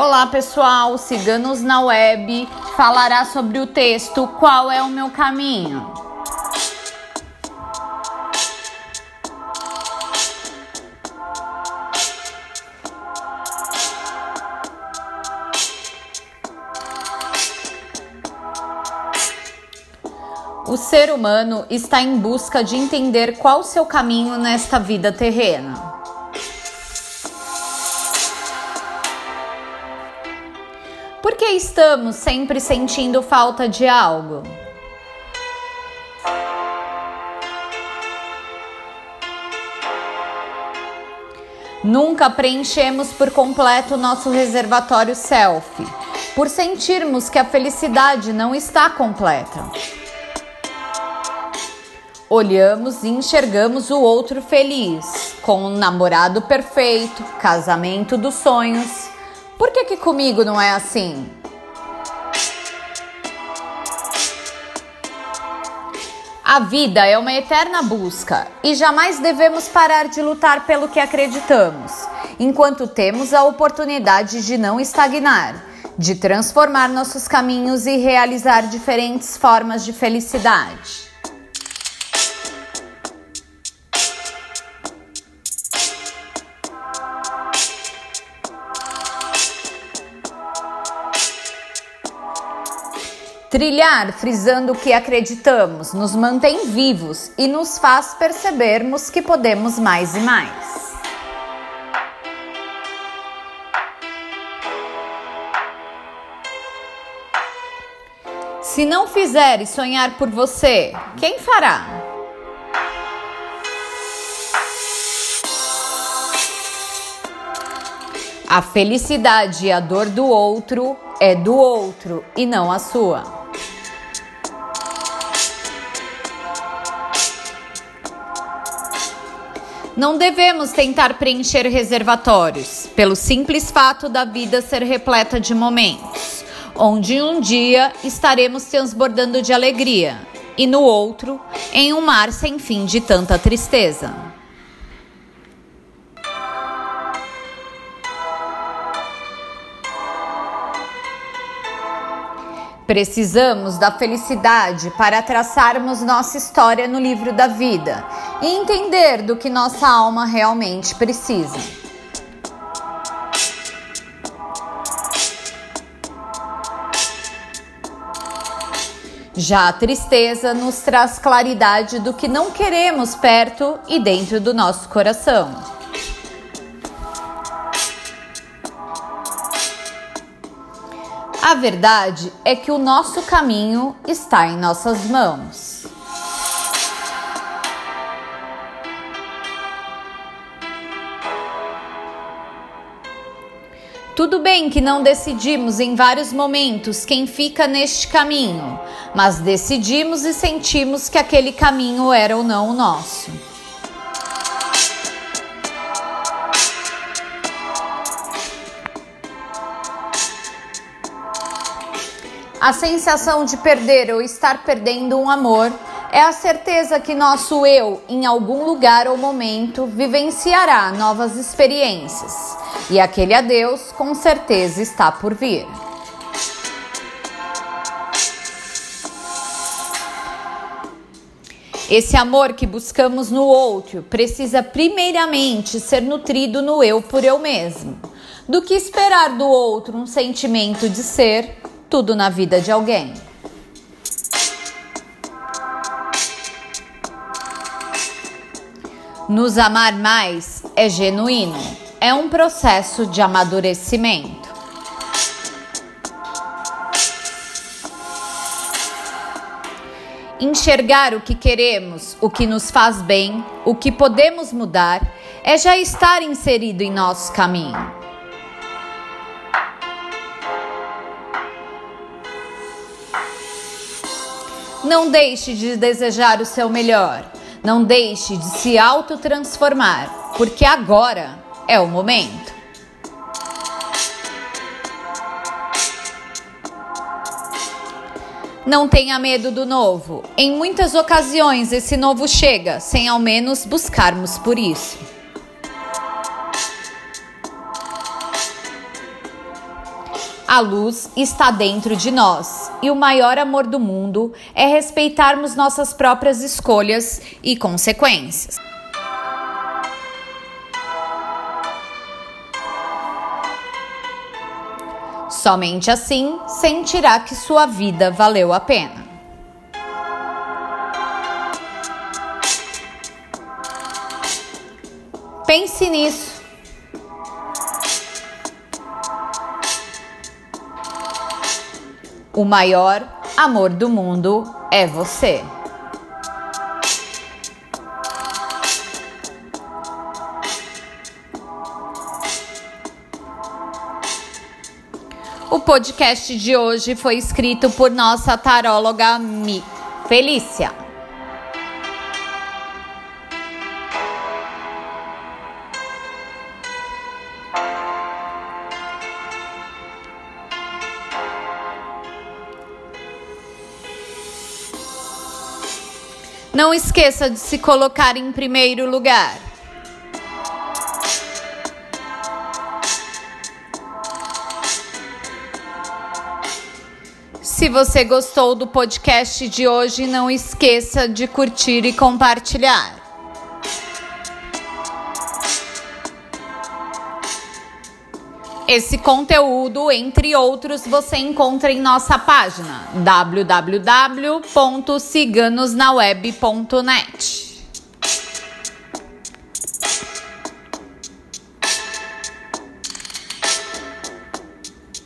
Olá pessoal, Ciganos na Web falará sobre o texto Qual é o meu caminho? O ser humano está em busca de entender qual seu caminho nesta vida terrena. Por que estamos sempre sentindo falta de algo? Nunca preenchemos por completo nosso reservatório self, por sentirmos que a felicidade não está completa. Olhamos e enxergamos o outro feliz, com um namorado perfeito, casamento dos sonhos. Por que, que comigo não é assim? A vida é uma eterna busca e jamais devemos parar de lutar pelo que acreditamos, enquanto temos a oportunidade de não estagnar, de transformar nossos caminhos e realizar diferentes formas de felicidade. Trilhar, frisando o que acreditamos, nos mantém vivos e nos faz percebermos que podemos mais e mais. Se não fizeres sonhar por você, quem fará? A felicidade e a dor do outro é do outro e não a sua. Não devemos tentar preencher reservatórios, pelo simples fato da vida ser repleta de momentos, onde um dia estaremos transbordando de alegria e no outro, em um mar sem fim de tanta tristeza. Precisamos da felicidade para traçarmos nossa história no livro da vida e entender do que nossa alma realmente precisa. Já a tristeza nos traz claridade do que não queremos perto e dentro do nosso coração. A verdade é que o nosso caminho está em nossas mãos. Tudo bem que não decidimos em vários momentos quem fica neste caminho, mas decidimos e sentimos que aquele caminho era ou não o nosso. A sensação de perder ou estar perdendo um amor é a certeza que nosso eu, em algum lugar ou momento, vivenciará novas experiências. E aquele adeus, com certeza, está por vir. Esse amor que buscamos no outro precisa primeiramente ser nutrido no eu por eu mesmo, do que esperar do outro um sentimento de ser tudo na vida de alguém. Nos amar mais é genuíno, é um processo de amadurecimento. Enxergar o que queremos, o que nos faz bem, o que podemos mudar, é já estar inserido em nosso caminho. Não deixe de desejar o seu melhor. Não deixe de se autotransformar, porque agora é o momento. Não tenha medo do novo. Em muitas ocasiões, esse novo chega sem ao menos buscarmos por isso. A luz está dentro de nós e o maior amor do mundo é respeitarmos nossas próprias escolhas e consequências. Somente assim sentirá que sua vida valeu a pena. Pense nisso. O maior amor do mundo é você. O podcast de hoje foi escrito por nossa taróloga Mi Felícia. Não esqueça de se colocar em primeiro lugar. Se você gostou do podcast de hoje, não esqueça de curtir e compartilhar. Esse conteúdo, entre outros, você encontra em nossa página www.ciganosnaweb.net.